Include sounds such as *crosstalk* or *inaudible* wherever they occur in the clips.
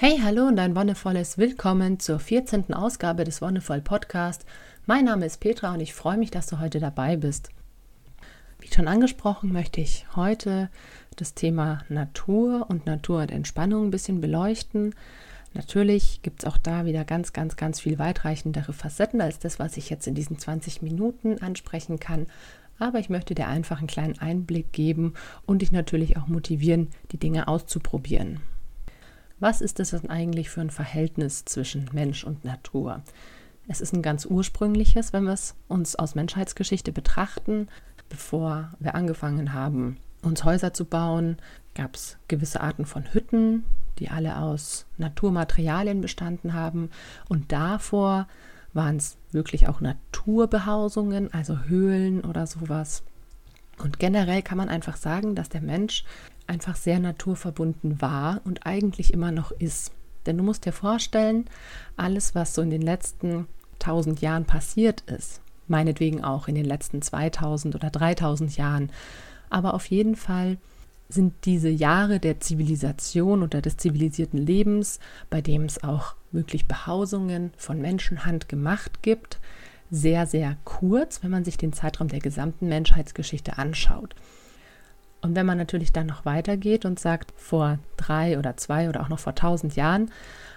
Hey, hallo und ein wonnevolles Willkommen zur 14. Ausgabe des Wonnevoll Podcast. Mein Name ist Petra und ich freue mich, dass du heute dabei bist. Wie schon angesprochen, möchte ich heute das Thema Natur und Natur und Entspannung ein bisschen beleuchten. Natürlich gibt es auch da wieder ganz, ganz, ganz viel weitreichendere Facetten als das, was ich jetzt in diesen 20 Minuten ansprechen kann. Aber ich möchte dir einfach einen kleinen Einblick geben und dich natürlich auch motivieren, die Dinge auszuprobieren. Was ist das denn eigentlich für ein Verhältnis zwischen Mensch und Natur? Es ist ein ganz ursprüngliches, wenn wir es uns aus Menschheitsgeschichte betrachten. Bevor wir angefangen haben, uns Häuser zu bauen, gab es gewisse Arten von Hütten, die alle aus Naturmaterialien bestanden haben. Und davor waren es wirklich auch Naturbehausungen, also Höhlen oder sowas. Und generell kann man einfach sagen, dass der Mensch einfach sehr naturverbunden war und eigentlich immer noch ist. Denn du musst dir vorstellen, alles, was so in den letzten tausend Jahren passiert ist, meinetwegen auch in den letzten 2000 oder 3000 Jahren, aber auf jeden Fall sind diese Jahre der Zivilisation oder des zivilisierten Lebens, bei dem es auch wirklich Behausungen von Menschenhand gemacht gibt, sehr, sehr kurz, wenn man sich den Zeitraum der gesamten Menschheitsgeschichte anschaut. Und wenn man natürlich dann noch weitergeht und sagt, vor drei oder zwei oder auch noch vor tausend Jahren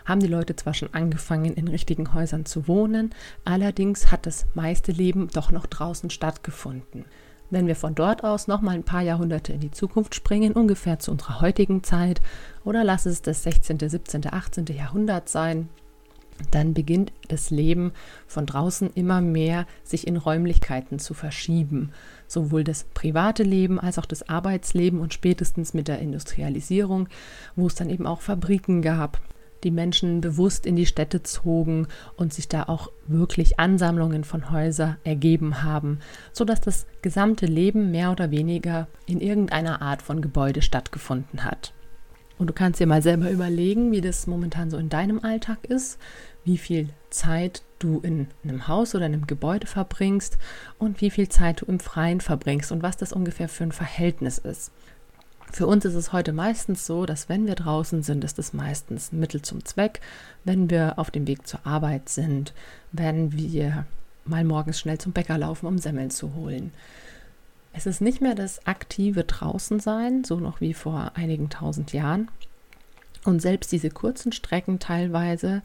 haben die Leute zwar schon angefangen, in richtigen Häusern zu wohnen, allerdings hat das meiste Leben doch noch draußen stattgefunden. Wenn wir von dort aus noch mal ein paar Jahrhunderte in die Zukunft springen, ungefähr zu unserer heutigen Zeit, oder lass es das 16., 17., 18. Jahrhundert sein, dann beginnt das Leben von draußen immer mehr sich in Räumlichkeiten zu verschieben. Sowohl das private Leben als auch das Arbeitsleben und spätestens mit der Industrialisierung, wo es dann eben auch Fabriken gab, die Menschen bewusst in die Städte zogen und sich da auch wirklich Ansammlungen von Häusern ergeben haben, sodass das gesamte Leben mehr oder weniger in irgendeiner Art von Gebäude stattgefunden hat. Und du kannst dir mal selber überlegen, wie das momentan so in deinem Alltag ist, wie viel Zeit du in einem Haus oder einem Gebäude verbringst und wie viel Zeit du im Freien verbringst und was das ungefähr für ein Verhältnis ist. Für uns ist es heute meistens so, dass wenn wir draußen sind, ist es meistens Mittel zum Zweck. Wenn wir auf dem Weg zur Arbeit sind, wenn wir mal morgens schnell zum Bäcker laufen, um Semmeln zu holen. Es ist nicht mehr das aktive Draußensein, so noch wie vor einigen tausend Jahren. Und selbst diese kurzen Strecken teilweise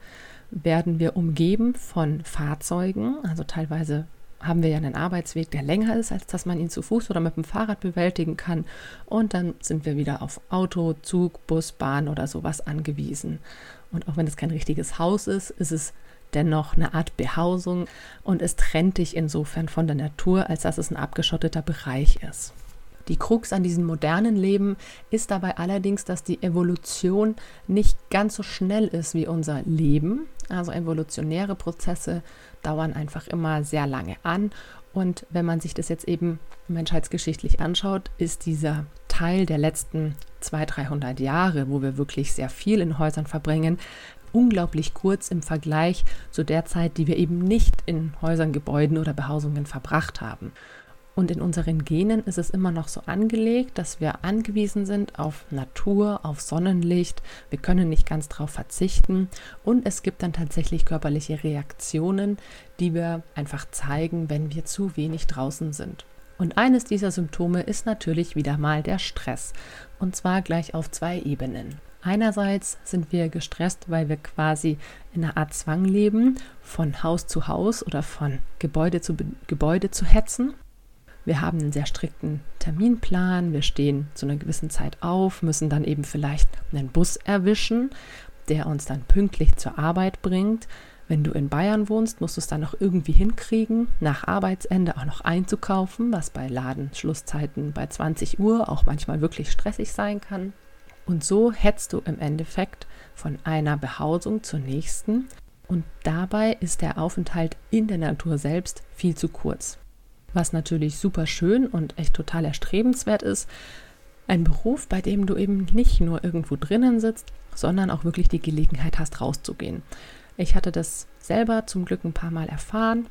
werden wir umgeben von Fahrzeugen. Also teilweise haben wir ja einen Arbeitsweg, der länger ist, als dass man ihn zu Fuß oder mit dem Fahrrad bewältigen kann. Und dann sind wir wieder auf Auto, Zug, Bus, Bahn oder sowas angewiesen. Und auch wenn es kein richtiges Haus ist, ist es dennoch eine Art Behausung und es trennt dich insofern von der Natur, als dass es ein abgeschotteter Bereich ist. Die Krux an diesem modernen Leben ist dabei allerdings, dass die Evolution nicht ganz so schnell ist wie unser Leben. Also evolutionäre Prozesse dauern einfach immer sehr lange an. Und wenn man sich das jetzt eben menschheitsgeschichtlich anschaut, ist dieser Teil der letzten 200, 300 Jahre, wo wir wirklich sehr viel in Häusern verbringen, unglaublich kurz im Vergleich zu der Zeit, die wir eben nicht in Häusern, Gebäuden oder Behausungen verbracht haben. Und in unseren Genen ist es immer noch so angelegt, dass wir angewiesen sind auf Natur, auf Sonnenlicht. Wir können nicht ganz darauf verzichten. Und es gibt dann tatsächlich körperliche Reaktionen, die wir einfach zeigen, wenn wir zu wenig draußen sind. Und eines dieser Symptome ist natürlich wieder mal der Stress. Und zwar gleich auf zwei Ebenen. Einerseits sind wir gestresst, weil wir quasi in einer Art Zwang leben, von Haus zu Haus oder von Gebäude zu Gebäude zu hetzen. Wir haben einen sehr strikten Terminplan, wir stehen zu einer gewissen Zeit auf, müssen dann eben vielleicht einen Bus erwischen, der uns dann pünktlich zur Arbeit bringt. Wenn du in Bayern wohnst, musst du es dann noch irgendwie hinkriegen, nach Arbeitsende auch noch einzukaufen, was bei Ladenschlusszeiten bei 20 Uhr auch manchmal wirklich stressig sein kann. Und so hetzt du im Endeffekt von einer Behausung zur nächsten. Und dabei ist der Aufenthalt in der Natur selbst viel zu kurz. Was natürlich super schön und echt total erstrebenswert ist. Ein Beruf, bei dem du eben nicht nur irgendwo drinnen sitzt, sondern auch wirklich die Gelegenheit hast, rauszugehen. Ich hatte das selber zum Glück ein paar Mal erfahren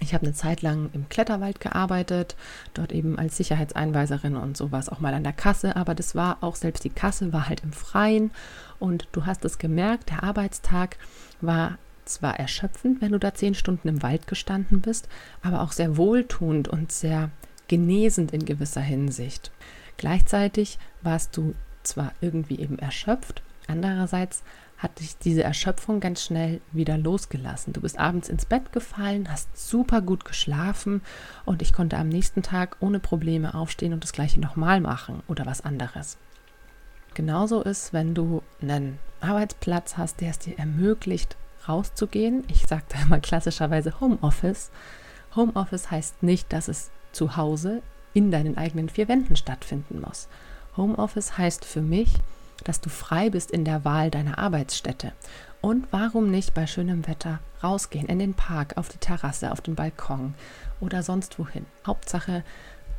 Ich habe eine Zeit lang im Kletterwald gearbeitet, dort eben als Sicherheitseinweiserin und sowas auch mal an der Kasse, aber das war auch selbst die Kasse war halt im Freien und du hast es gemerkt, der Arbeitstag war zwar erschöpfend, wenn du da zehn Stunden im Wald gestanden bist, aber auch sehr wohltuend und sehr genesend in gewisser Hinsicht. Gleichzeitig warst du zwar irgendwie eben erschöpft, andererseits hat dich diese Erschöpfung ganz schnell wieder losgelassen. Du bist abends ins Bett gefallen, hast super gut geschlafen und ich konnte am nächsten Tag ohne Probleme aufstehen und das gleiche nochmal machen oder was anderes. Genauso ist, wenn du einen Arbeitsplatz hast, der es dir ermöglicht, rauszugehen. Ich sage da *laughs* immer klassischerweise Homeoffice. Homeoffice heißt nicht, dass es zu Hause in deinen eigenen vier Wänden stattfinden muss. Homeoffice heißt für mich, dass du frei bist in der Wahl deiner Arbeitsstätte. Und warum nicht bei schönem Wetter rausgehen in den Park, auf die Terrasse, auf den Balkon oder sonst wohin. Hauptsache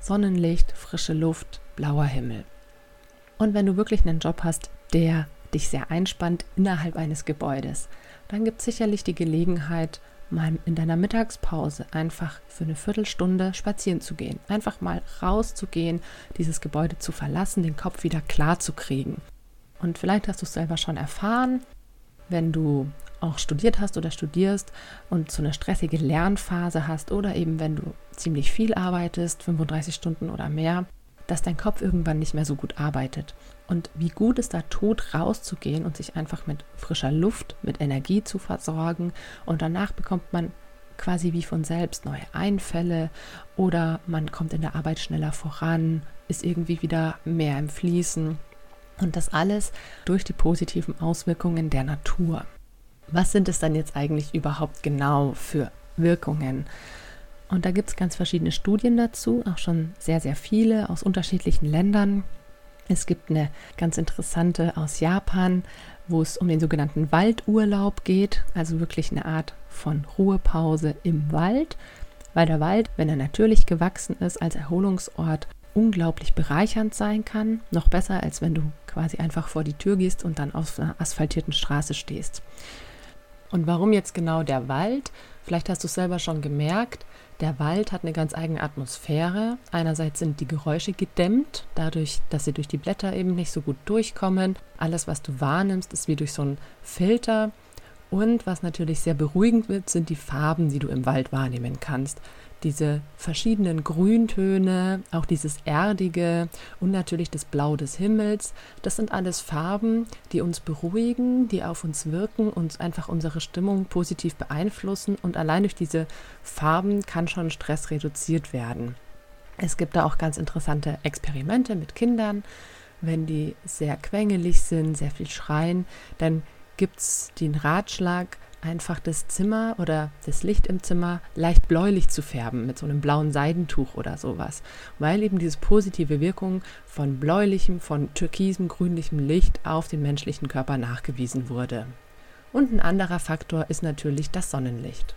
Sonnenlicht, frische Luft, blauer Himmel. Und wenn du wirklich einen Job hast, der dich sehr einspannt innerhalb eines Gebäudes, dann gibt es sicherlich die Gelegenheit, mal in deiner Mittagspause einfach für eine Viertelstunde spazieren zu gehen. Einfach mal rauszugehen, dieses Gebäude zu verlassen, den Kopf wieder klar zu kriegen. Und vielleicht hast du es selber schon erfahren, wenn du auch studiert hast oder studierst und so eine stressige Lernphase hast oder eben wenn du ziemlich viel arbeitest, 35 Stunden oder mehr, dass dein Kopf irgendwann nicht mehr so gut arbeitet. Und wie gut es da tut, rauszugehen und sich einfach mit frischer Luft, mit Energie zu versorgen. Und danach bekommt man quasi wie von selbst neue Einfälle oder man kommt in der Arbeit schneller voran, ist irgendwie wieder mehr im Fließen. Und das alles durch die positiven Auswirkungen der Natur. Was sind es dann jetzt eigentlich überhaupt genau für Wirkungen? Und da gibt es ganz verschiedene Studien dazu, auch schon sehr, sehr viele aus unterschiedlichen Ländern. Es gibt eine ganz interessante aus Japan, wo es um den sogenannten Waldurlaub geht, also wirklich eine Art von Ruhepause im Wald, weil der Wald, wenn er natürlich gewachsen ist, als Erholungsort unglaublich bereichernd sein kann. Noch besser, als wenn du quasi einfach vor die Tür gehst und dann auf einer asphaltierten Straße stehst. Und warum jetzt genau der Wald? Vielleicht hast du es selber schon gemerkt. Der Wald hat eine ganz eigene Atmosphäre. Einerseits sind die Geräusche gedämmt, dadurch, dass sie durch die Blätter eben nicht so gut durchkommen. Alles, was du wahrnimmst, ist wie durch so einen Filter. Und was natürlich sehr beruhigend wird, sind die Farben, die du im Wald wahrnehmen kannst diese verschiedenen Grüntöne, auch dieses Erdige und natürlich das Blau des Himmels. Das sind alles Farben, die uns beruhigen, die auf uns wirken, und einfach unsere Stimmung positiv beeinflussen. Und allein durch diese Farben kann schon Stress reduziert werden. Es gibt da auch ganz interessante Experimente mit Kindern. Wenn die sehr quengelig sind, sehr viel schreien, dann gibt es den Ratschlag, einfach das Zimmer oder das Licht im Zimmer leicht bläulich zu färben mit so einem blauen Seidentuch oder sowas, weil eben diese positive Wirkung von bläulichem, von türkisem, grünlichem Licht auf den menschlichen Körper nachgewiesen wurde. Und ein anderer Faktor ist natürlich das Sonnenlicht.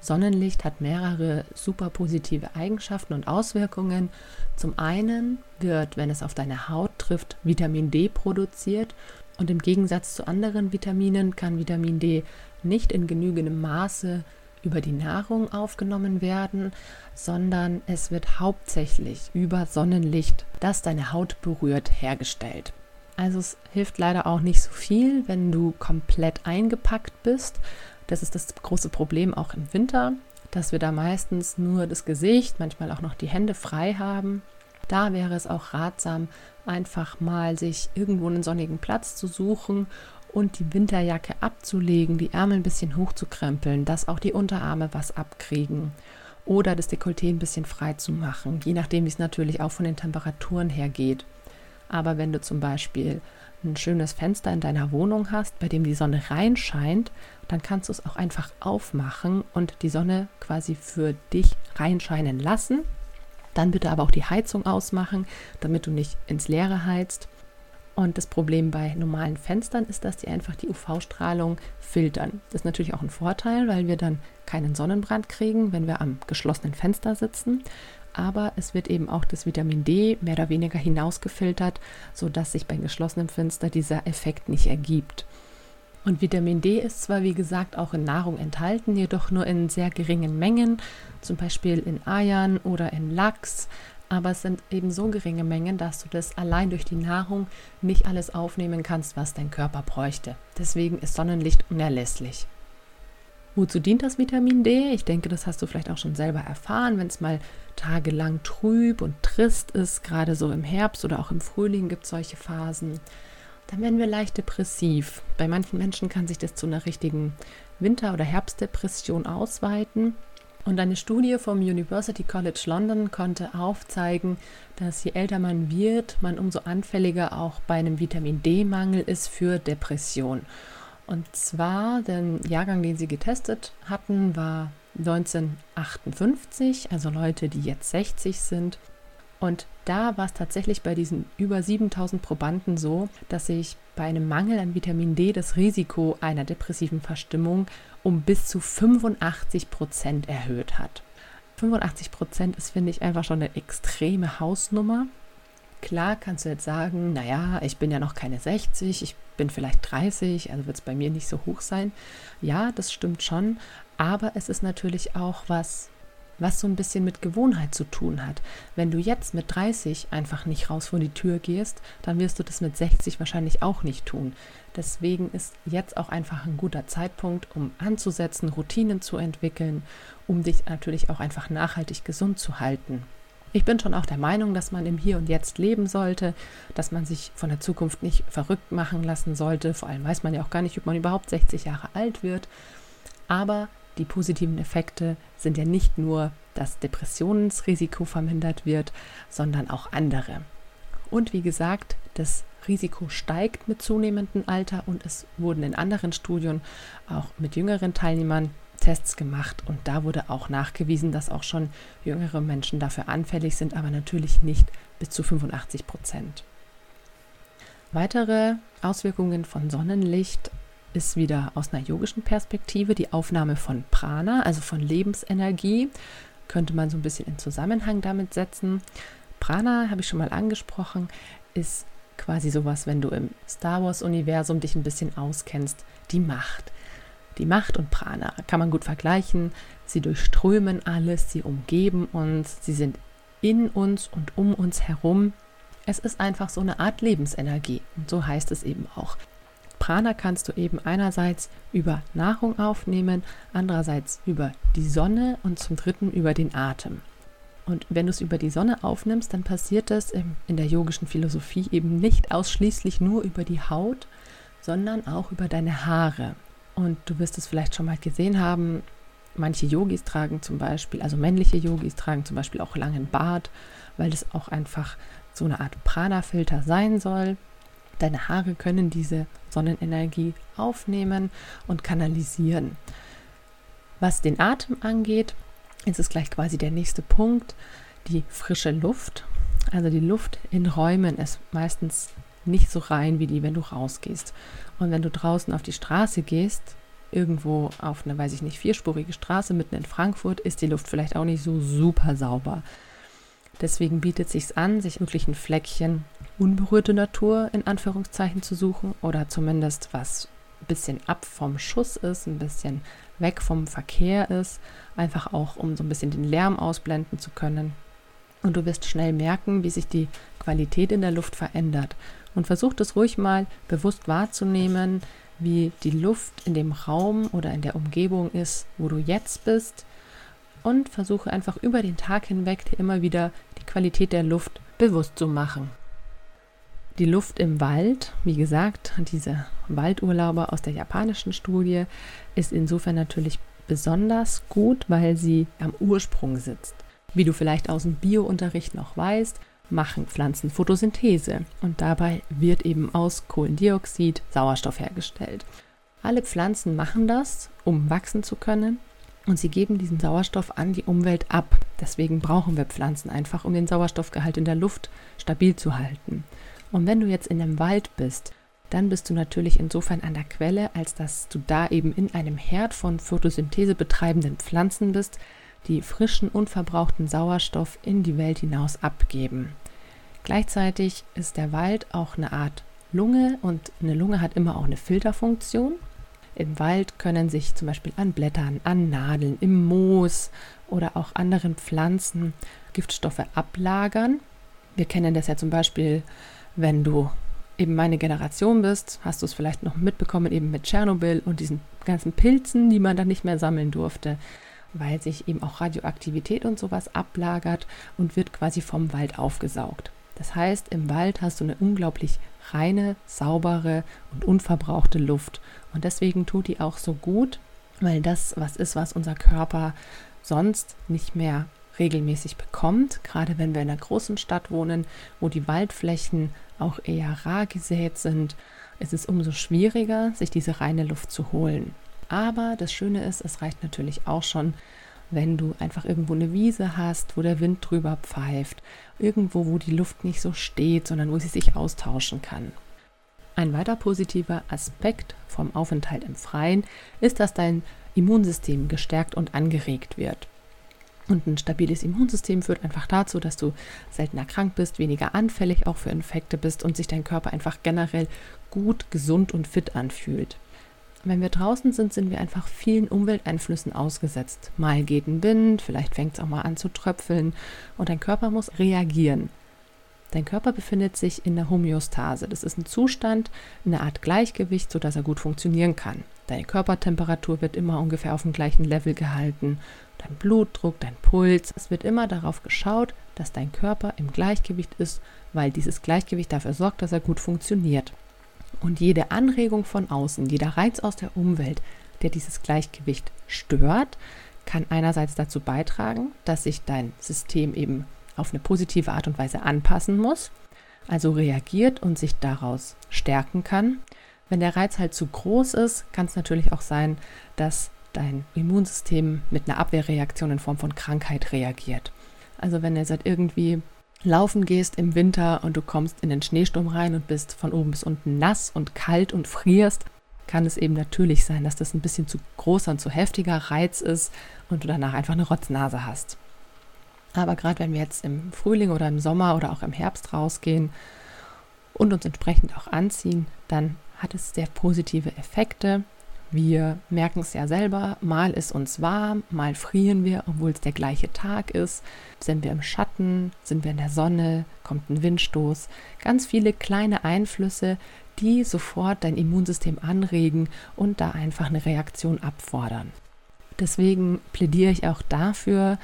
Sonnenlicht hat mehrere super positive Eigenschaften und Auswirkungen. Zum einen wird, wenn es auf deine Haut trifft, Vitamin D produziert und im Gegensatz zu anderen Vitaminen kann Vitamin D nicht in genügendem Maße über die Nahrung aufgenommen werden, sondern es wird hauptsächlich über Sonnenlicht, das deine Haut berührt, hergestellt. Also es hilft leider auch nicht so viel, wenn du komplett eingepackt bist. Das ist das große Problem auch im Winter, dass wir da meistens nur das Gesicht, manchmal auch noch die Hände frei haben. Da wäre es auch ratsam, einfach mal sich irgendwo einen sonnigen Platz zu suchen und die Winterjacke abzulegen, die Ärmel ein bisschen hochzukrempeln, dass auch die Unterarme was abkriegen oder das Dekolleté ein bisschen frei zu machen, je nachdem, wie es natürlich auch von den Temperaturen her geht. Aber wenn du zum Beispiel ein schönes Fenster in deiner Wohnung hast, bei dem die Sonne reinscheint, dann kannst du es auch einfach aufmachen und die Sonne quasi für dich reinscheinen lassen dann bitte aber auch die Heizung ausmachen, damit du nicht ins Leere heizt. Und das Problem bei normalen Fenstern ist, dass die einfach die UV-Strahlung filtern. Das ist natürlich auch ein Vorteil, weil wir dann keinen Sonnenbrand kriegen, wenn wir am geschlossenen Fenster sitzen. Aber es wird eben auch das Vitamin D mehr oder weniger hinausgefiltert, sodass sich bei geschlossenem Fenster dieser Effekt nicht ergibt. Und Vitamin D ist zwar, wie gesagt, auch in Nahrung enthalten, jedoch nur in sehr geringen Mengen, zum Beispiel in Eiern oder in Lachs, aber es sind eben so geringe Mengen, dass du das allein durch die Nahrung nicht alles aufnehmen kannst, was dein Körper bräuchte. Deswegen ist Sonnenlicht unerlässlich. Wozu dient das Vitamin D? Ich denke, das hast du vielleicht auch schon selber erfahren, wenn es mal tagelang trüb und trist ist, gerade so im Herbst oder auch im Frühling gibt es solche Phasen. Dann werden wir leicht depressiv. Bei manchen Menschen kann sich das zu einer richtigen Winter- oder Herbstdepression ausweiten. Und eine Studie vom University College London konnte aufzeigen, dass je älter man wird, man umso anfälliger auch bei einem Vitamin D-Mangel ist für Depression. Und zwar, der Jahrgang, den sie getestet hatten, war 1958, also Leute, die jetzt 60 sind. Und da war es tatsächlich bei diesen über 7000 Probanden so, dass sich bei einem Mangel an Vitamin D das Risiko einer depressiven Verstimmung um bis zu 85 Prozent erhöht hat. 85 Prozent ist, finde ich, einfach schon eine extreme Hausnummer. Klar kannst du jetzt sagen, naja, ich bin ja noch keine 60, ich bin vielleicht 30, also wird es bei mir nicht so hoch sein. Ja, das stimmt schon, aber es ist natürlich auch was, was so ein bisschen mit Gewohnheit zu tun hat. Wenn du jetzt mit 30 einfach nicht raus vor die Tür gehst, dann wirst du das mit 60 wahrscheinlich auch nicht tun. Deswegen ist jetzt auch einfach ein guter Zeitpunkt, um anzusetzen, Routinen zu entwickeln, um dich natürlich auch einfach nachhaltig gesund zu halten. Ich bin schon auch der Meinung, dass man im Hier und Jetzt leben sollte, dass man sich von der Zukunft nicht verrückt machen lassen sollte. Vor allem weiß man ja auch gar nicht, ob man überhaupt 60 Jahre alt wird. Aber die positiven Effekte sind ja nicht nur, dass Depressionsrisiko vermindert wird, sondern auch andere. Und wie gesagt, das Risiko steigt mit zunehmendem Alter und es wurden in anderen Studien auch mit jüngeren Teilnehmern Tests gemacht und da wurde auch nachgewiesen, dass auch schon jüngere Menschen dafür anfällig sind, aber natürlich nicht bis zu 85 Prozent. Weitere Auswirkungen von Sonnenlicht ist wieder aus einer yogischen Perspektive die Aufnahme von Prana, also von Lebensenergie, könnte man so ein bisschen in Zusammenhang damit setzen. Prana, habe ich schon mal angesprochen, ist quasi sowas, wenn du im Star Wars-Universum dich ein bisschen auskennst, die Macht. Die Macht und Prana kann man gut vergleichen. Sie durchströmen alles, sie umgeben uns, sie sind in uns und um uns herum. Es ist einfach so eine Art Lebensenergie und so heißt es eben auch. Prana kannst du eben einerseits über Nahrung aufnehmen, andererseits über die Sonne und zum dritten über den Atem. Und wenn du es über die Sonne aufnimmst, dann passiert das in der yogischen Philosophie eben nicht ausschließlich nur über die Haut, sondern auch über deine Haare. Und du wirst es vielleicht schon mal gesehen haben, manche Yogis tragen zum Beispiel, also männliche Yogis tragen zum Beispiel auch langen Bart, weil das auch einfach so eine Art Prana-Filter sein soll. Deine Haare können diese Sonnenenergie aufnehmen und kanalisieren. Was den Atem angeht, ist es gleich quasi der nächste Punkt, die frische Luft. Also die Luft in Räumen ist meistens nicht so rein wie die, wenn du rausgehst. Und wenn du draußen auf die Straße gehst, irgendwo auf eine, weiß ich nicht, vierspurige Straße mitten in Frankfurt, ist die Luft vielleicht auch nicht so super sauber. Deswegen bietet es sich an, sich wirklich ein Fleckchen unberührte Natur in Anführungszeichen zu suchen oder zumindest was ein bisschen ab vom Schuss ist, ein bisschen weg vom Verkehr ist, einfach auch um so ein bisschen den Lärm ausblenden zu können. Und du wirst schnell merken, wie sich die Qualität in der Luft verändert und versuch das ruhig mal bewusst wahrzunehmen, wie die Luft in dem Raum oder in der Umgebung ist, wo du jetzt bist und versuche einfach über den Tag hinweg dir immer wieder die Qualität der Luft bewusst zu machen. Die Luft im Wald, wie gesagt, diese Waldurlauber aus der japanischen Studie, ist insofern natürlich besonders gut, weil sie am Ursprung sitzt. Wie du vielleicht aus dem Biounterricht noch weißt, machen Pflanzen Photosynthese und dabei wird eben aus Kohlendioxid Sauerstoff hergestellt. Alle Pflanzen machen das, um wachsen zu können und sie geben diesen Sauerstoff an die Umwelt ab. Deswegen brauchen wir Pflanzen einfach, um den Sauerstoffgehalt in der Luft stabil zu halten. Und wenn du jetzt in einem Wald bist, dann bist du natürlich insofern an der Quelle, als dass du da eben in einem Herd von Photosynthese betreibenden Pflanzen bist, die frischen, unverbrauchten Sauerstoff in die Welt hinaus abgeben. Gleichzeitig ist der Wald auch eine Art Lunge und eine Lunge hat immer auch eine Filterfunktion. Im Wald können sich zum Beispiel an Blättern, an Nadeln, im Moos oder auch anderen Pflanzen Giftstoffe ablagern. Wir kennen das ja zum Beispiel, wenn du eben meine Generation bist, hast du es vielleicht noch mitbekommen, eben mit Tschernobyl und diesen ganzen Pilzen, die man dann nicht mehr sammeln durfte, weil sich eben auch Radioaktivität und sowas ablagert und wird quasi vom Wald aufgesaugt. Das heißt, im Wald hast du eine unglaublich reine, saubere und unverbrauchte Luft. Und deswegen tut die auch so gut, weil das was ist, was unser Körper sonst nicht mehr regelmäßig bekommt, gerade wenn wir in einer großen Stadt wohnen, wo die Waldflächen auch eher rar gesät sind, ist es umso schwieriger, sich diese reine Luft zu holen. Aber das Schöne ist, es reicht natürlich auch schon, wenn du einfach irgendwo eine Wiese hast, wo der Wind drüber pfeift, irgendwo, wo die Luft nicht so steht, sondern wo sie sich austauschen kann. Ein weiter positiver Aspekt vom Aufenthalt im Freien ist, dass dein Immunsystem gestärkt und angeregt wird. Und ein stabiles Immunsystem führt einfach dazu, dass du seltener krank bist, weniger anfällig auch für Infekte bist und sich dein Körper einfach generell gut, gesund und fit anfühlt. Wenn wir draußen sind, sind wir einfach vielen Umwelteinflüssen ausgesetzt. Mal geht ein Wind, vielleicht fängt es auch mal an zu tröpfeln und dein Körper muss reagieren. Dein Körper befindet sich in der Homöostase. Das ist ein Zustand, eine Art Gleichgewicht, sodass er gut funktionieren kann. Deine Körpertemperatur wird immer ungefähr auf dem gleichen Level gehalten dein Blutdruck, dein Puls. Es wird immer darauf geschaut, dass dein Körper im Gleichgewicht ist, weil dieses Gleichgewicht dafür sorgt, dass er gut funktioniert. Und jede Anregung von außen, jeder Reiz aus der Umwelt, der dieses Gleichgewicht stört, kann einerseits dazu beitragen, dass sich dein System eben auf eine positive Art und Weise anpassen muss, also reagiert und sich daraus stärken kann. Wenn der Reiz halt zu groß ist, kann es natürlich auch sein, dass dein Immunsystem mit einer Abwehrreaktion in Form von Krankheit reagiert. Also wenn du seit irgendwie laufen gehst im Winter und du kommst in den Schneesturm rein und bist von oben bis unten nass und kalt und frierst, kann es eben natürlich sein, dass das ein bisschen zu großer und zu heftiger Reiz ist und du danach einfach eine Rotznase hast. Aber gerade wenn wir jetzt im Frühling oder im Sommer oder auch im Herbst rausgehen und uns entsprechend auch anziehen, dann hat es sehr positive Effekte. Wir merken es ja selber, mal ist uns warm, mal frieren wir, obwohl es der gleiche Tag ist. Sind wir im Schatten, sind wir in der Sonne, kommt ein Windstoß. Ganz viele kleine Einflüsse, die sofort dein Immunsystem anregen und da einfach eine Reaktion abfordern. Deswegen plädiere ich auch dafür,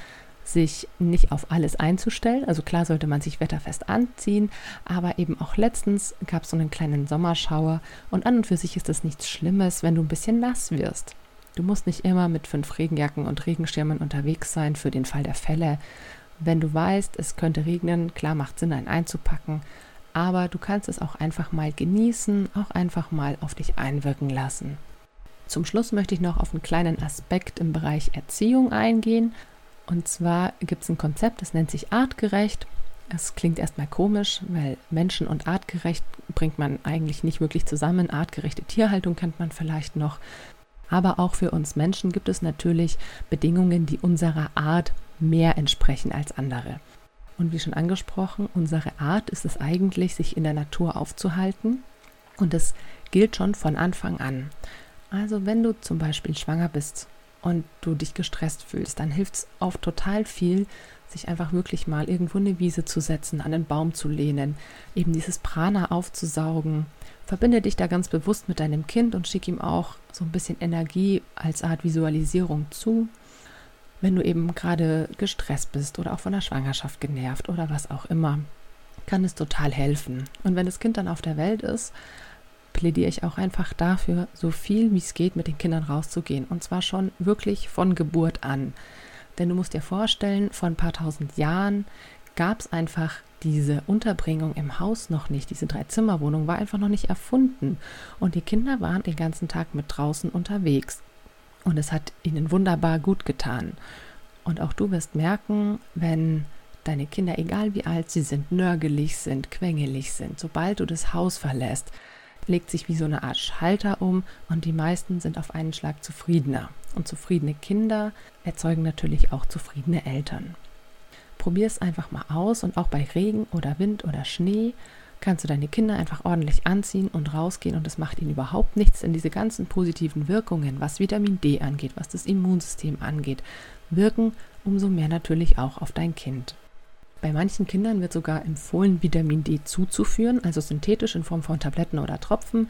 sich nicht auf alles einzustellen. Also klar sollte man sich wetterfest anziehen, aber eben auch letztens gab es so einen kleinen Sommerschauer und an und für sich ist es nichts Schlimmes, wenn du ein bisschen nass wirst. Du musst nicht immer mit fünf Regenjacken und Regenschirmen unterwegs sein für den Fall der Fälle. Wenn du weißt, es könnte regnen, klar macht Sinn, einen einzupacken, aber du kannst es auch einfach mal genießen, auch einfach mal auf dich einwirken lassen. Zum Schluss möchte ich noch auf einen kleinen Aspekt im Bereich Erziehung eingehen. Und zwar gibt es ein Konzept, das nennt sich artgerecht. Es klingt erstmal komisch, weil Menschen und artgerecht bringt man eigentlich nicht wirklich zusammen. Artgerechte Tierhaltung kennt man vielleicht noch. Aber auch für uns Menschen gibt es natürlich Bedingungen, die unserer Art mehr entsprechen als andere. Und wie schon angesprochen, unsere Art ist es eigentlich, sich in der Natur aufzuhalten. Und das gilt schon von Anfang an. Also wenn du zum Beispiel schwanger bist und du dich gestresst fühlst, dann hilft es oft total viel, sich einfach wirklich mal irgendwo eine Wiese zu setzen, an den Baum zu lehnen, eben dieses Prana aufzusaugen. Verbinde dich da ganz bewusst mit deinem Kind und schick ihm auch so ein bisschen Energie als Art Visualisierung zu. Wenn du eben gerade gestresst bist oder auch von der Schwangerschaft genervt oder was auch immer, kann es total helfen. Und wenn das Kind dann auf der Welt ist, plädiere ich auch einfach dafür, so viel wie es geht mit den Kindern rauszugehen. Und zwar schon wirklich von Geburt an. Denn du musst dir vorstellen, vor ein paar tausend Jahren gab es einfach diese Unterbringung im Haus noch nicht. Diese Dreizimmerwohnung war einfach noch nicht erfunden. Und die Kinder waren den ganzen Tag mit draußen unterwegs. Und es hat ihnen wunderbar gut getan. Und auch du wirst merken, wenn deine Kinder, egal wie alt sie sind, nörgelig sind, quengelig sind, sobald du das Haus verlässt, legt sich wie so eine Art Schalter um und die meisten sind auf einen Schlag zufriedener. Und zufriedene Kinder erzeugen natürlich auch zufriedene Eltern. Probier es einfach mal aus und auch bei Regen oder Wind oder Schnee kannst du deine Kinder einfach ordentlich anziehen und rausgehen und es macht ihnen überhaupt nichts, denn diese ganzen positiven Wirkungen, was Vitamin D angeht, was das Immunsystem angeht, wirken umso mehr natürlich auch auf dein Kind. Bei manchen Kindern wird sogar empfohlen, Vitamin D zuzuführen, also synthetisch in Form von Tabletten oder Tropfen.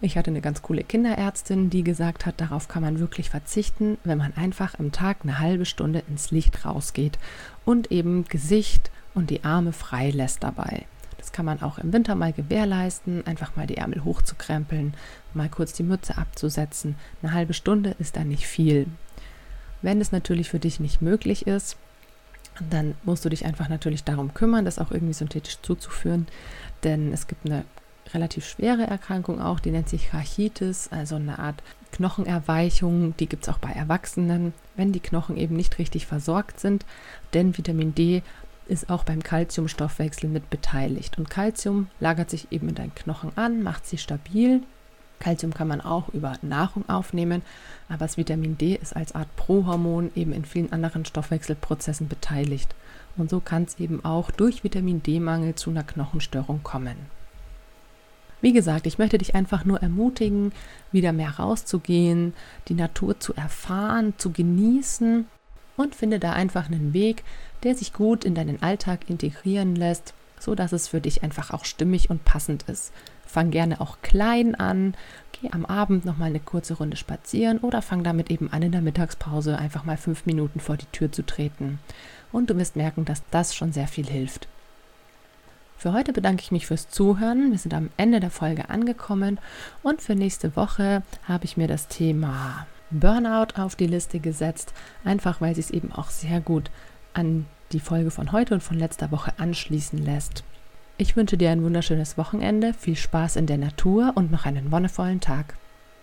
Ich hatte eine ganz coole Kinderärztin, die gesagt hat, darauf kann man wirklich verzichten, wenn man einfach im Tag eine halbe Stunde ins Licht rausgeht und eben Gesicht und die Arme frei lässt dabei. Das kann man auch im Winter mal gewährleisten, einfach mal die Ärmel hochzukrempeln, mal kurz die Mütze abzusetzen. Eine halbe Stunde ist da nicht viel. Wenn es natürlich für dich nicht möglich ist, dann musst du dich einfach natürlich darum kümmern, das auch irgendwie synthetisch zuzuführen. Denn es gibt eine relativ schwere Erkrankung auch, die nennt sich Rachitis, also eine Art Knochenerweichung. Die gibt es auch bei Erwachsenen, wenn die Knochen eben nicht richtig versorgt sind. Denn Vitamin D ist auch beim Kalziumstoffwechsel mit beteiligt. Und Kalzium lagert sich eben in deinen Knochen an, macht sie stabil Kalzium kann man auch über Nahrung aufnehmen, aber das Vitamin D ist als Art Prohormon eben in vielen anderen Stoffwechselprozessen beteiligt. Und so kann es eben auch durch Vitamin D-Mangel zu einer Knochenstörung kommen. Wie gesagt, ich möchte dich einfach nur ermutigen, wieder mehr rauszugehen, die Natur zu erfahren, zu genießen und finde da einfach einen Weg, der sich gut in deinen Alltag integrieren lässt, so dass es für dich einfach auch stimmig und passend ist. Fang gerne auch klein an, geh am Abend noch mal eine kurze Runde spazieren oder fang damit eben an in der Mittagspause einfach mal fünf Minuten vor die Tür zu treten. Und du wirst merken, dass das schon sehr viel hilft. Für heute bedanke ich mich fürs Zuhören. Wir sind am Ende der Folge angekommen und für nächste Woche habe ich mir das Thema Burnout auf die Liste gesetzt, einfach weil sie es eben auch sehr gut an die Folge von heute und von letzter Woche anschließen lässt. Ich wünsche dir ein wunderschönes Wochenende, viel Spaß in der Natur und noch einen wonnevollen Tag.